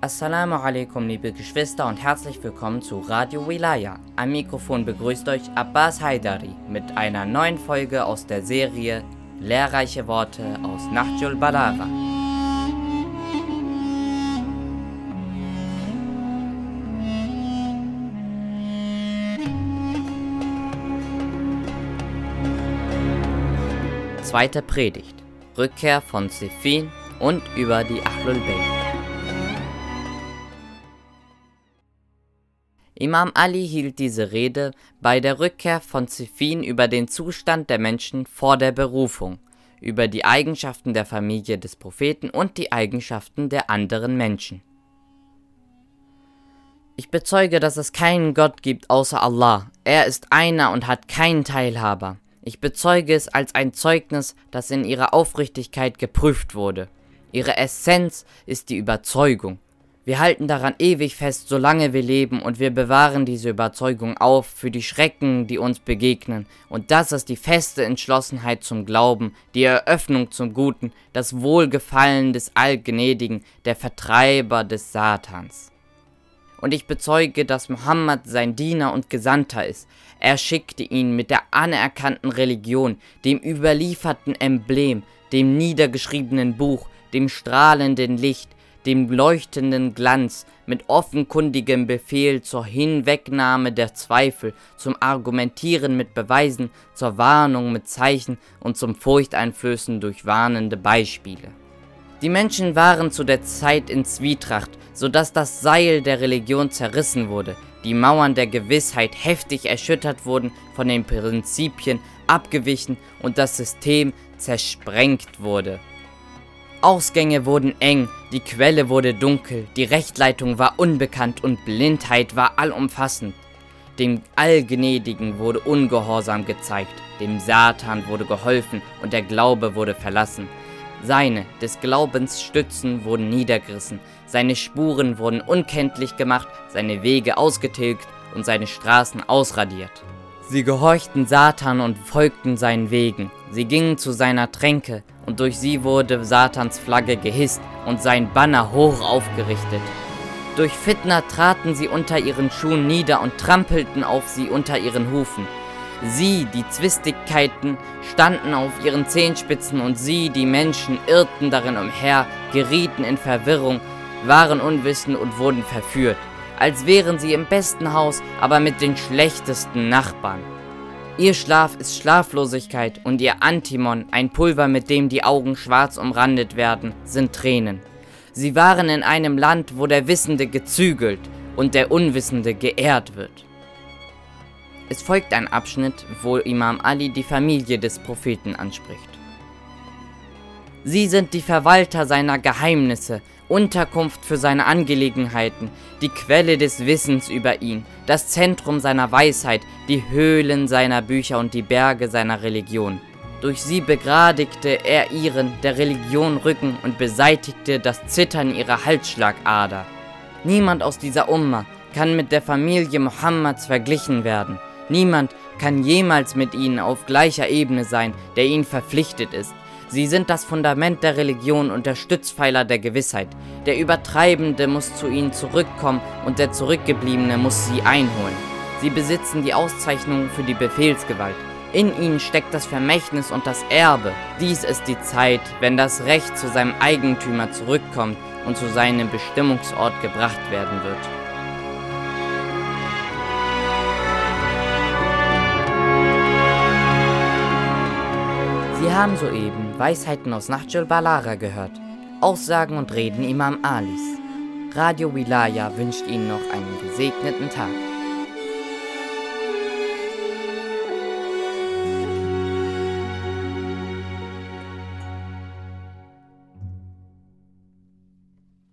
Assalamu alaikum, liebe Geschwister, und herzlich willkommen zu Radio Wilaya. Am Mikrofon begrüßt euch Abbas Haidari mit einer neuen Folge aus der Serie Lehrreiche Worte aus Nahjul Balagha. Zweite Predigt. Rückkehr von Sifin und über die Ahlul Bayt. Imam Ali hielt diese Rede bei der Rückkehr von Siffin über den Zustand der Menschen vor der Berufung, über die Eigenschaften der Familie des Propheten und die Eigenschaften der anderen Menschen. Ich bezeuge, dass es keinen Gott gibt außer Allah. Er ist einer und hat keinen Teilhaber. Ich bezeuge es als ein Zeugnis, das in ihrer Aufrichtigkeit geprüft wurde. Ihre Essenz ist die Überzeugung. Wir halten daran ewig fest, solange wir leben, und wir bewahren diese Überzeugung auf für die Schrecken, die uns begegnen. Und das ist die feste Entschlossenheit zum Glauben, die Eröffnung zum Guten, das Wohlgefallen des Allgnädigen, der Vertreiber des Satans. Und ich bezeuge, dass Mohammed sein Diener und Gesandter ist. Er schickte ihn mit der anerkannten Religion, dem überlieferten Emblem, dem niedergeschriebenen Buch, dem strahlenden Licht, dem leuchtenden Glanz, mit offenkundigem Befehl zur Hinwegnahme der Zweifel, zum Argumentieren mit Beweisen, zur Warnung mit Zeichen und zum Furchteinflößen durch warnende Beispiele. Die Menschen waren zu der Zeit in Zwietracht, so dass das Seil der Religion zerrissen wurde, die Mauern der Gewissheit heftig erschüttert wurden, von den Prinzipien abgewichen und das System zersprengt wurde. Ausgänge wurden eng, die Quelle wurde dunkel, die Rechtleitung war unbekannt und Blindheit war allumfassend. Dem Allgnädigen wurde Ungehorsam gezeigt, dem Satan wurde geholfen und der Glaube wurde verlassen. Seine, des Glaubens Stützen wurden niedergerissen, seine Spuren wurden unkenntlich gemacht, seine Wege ausgetilgt und seine Straßen ausradiert. Sie gehorchten Satan und folgten seinen Wegen, sie gingen zu seiner Tränke und durch sie wurde Satans Flagge gehisst und sein Banner hoch aufgerichtet. Durch Fitna traten sie unter ihren Schuhen nieder und trampelten auf sie unter ihren Hufen. Sie, die Zwistigkeiten, standen auf ihren Zehenspitzen und sie, die Menschen, irrten darin umher, gerieten in Verwirrung, waren unwissend und wurden verführt, als wären sie im besten Haus, aber mit den schlechtesten Nachbarn. Ihr Schlaf ist Schlaflosigkeit und ihr Antimon, ein Pulver, mit dem die Augen schwarz umrandet werden, sind Tränen. Sie waren in einem Land, wo der Wissende gezügelt und der Unwissende geehrt wird. Es folgt ein Abschnitt, wo Imam Ali die Familie des Propheten anspricht. Sie sind die Verwalter seiner Geheimnisse, Unterkunft für seine Angelegenheiten, die Quelle des Wissens über ihn, das Zentrum seiner Weisheit, die Höhlen seiner Bücher und die Berge seiner Religion. Durch sie begradigte er ihren, der Religion Rücken und beseitigte das Zittern ihrer Halsschlagader. Niemand aus dieser Umma kann mit der Familie Mohammeds verglichen werden. Niemand kann jemals mit ihnen auf gleicher Ebene sein, der ihnen verpflichtet ist. Sie sind das Fundament der Religion und der Stützpfeiler der Gewissheit. Der Übertreibende muss zu ihnen zurückkommen und der Zurückgebliebene muss sie einholen. Sie besitzen die Auszeichnung für die Befehlsgewalt. In ihnen steckt das Vermächtnis und das Erbe. Dies ist die Zeit, wenn das Recht zu seinem Eigentümer zurückkommt und zu seinem Bestimmungsort gebracht werden wird. Haben soeben Weisheiten aus Nahjul Balara gehört, Aussagen und Reden Imam Alis. Radio Wilaya wünscht Ihnen noch einen gesegneten Tag.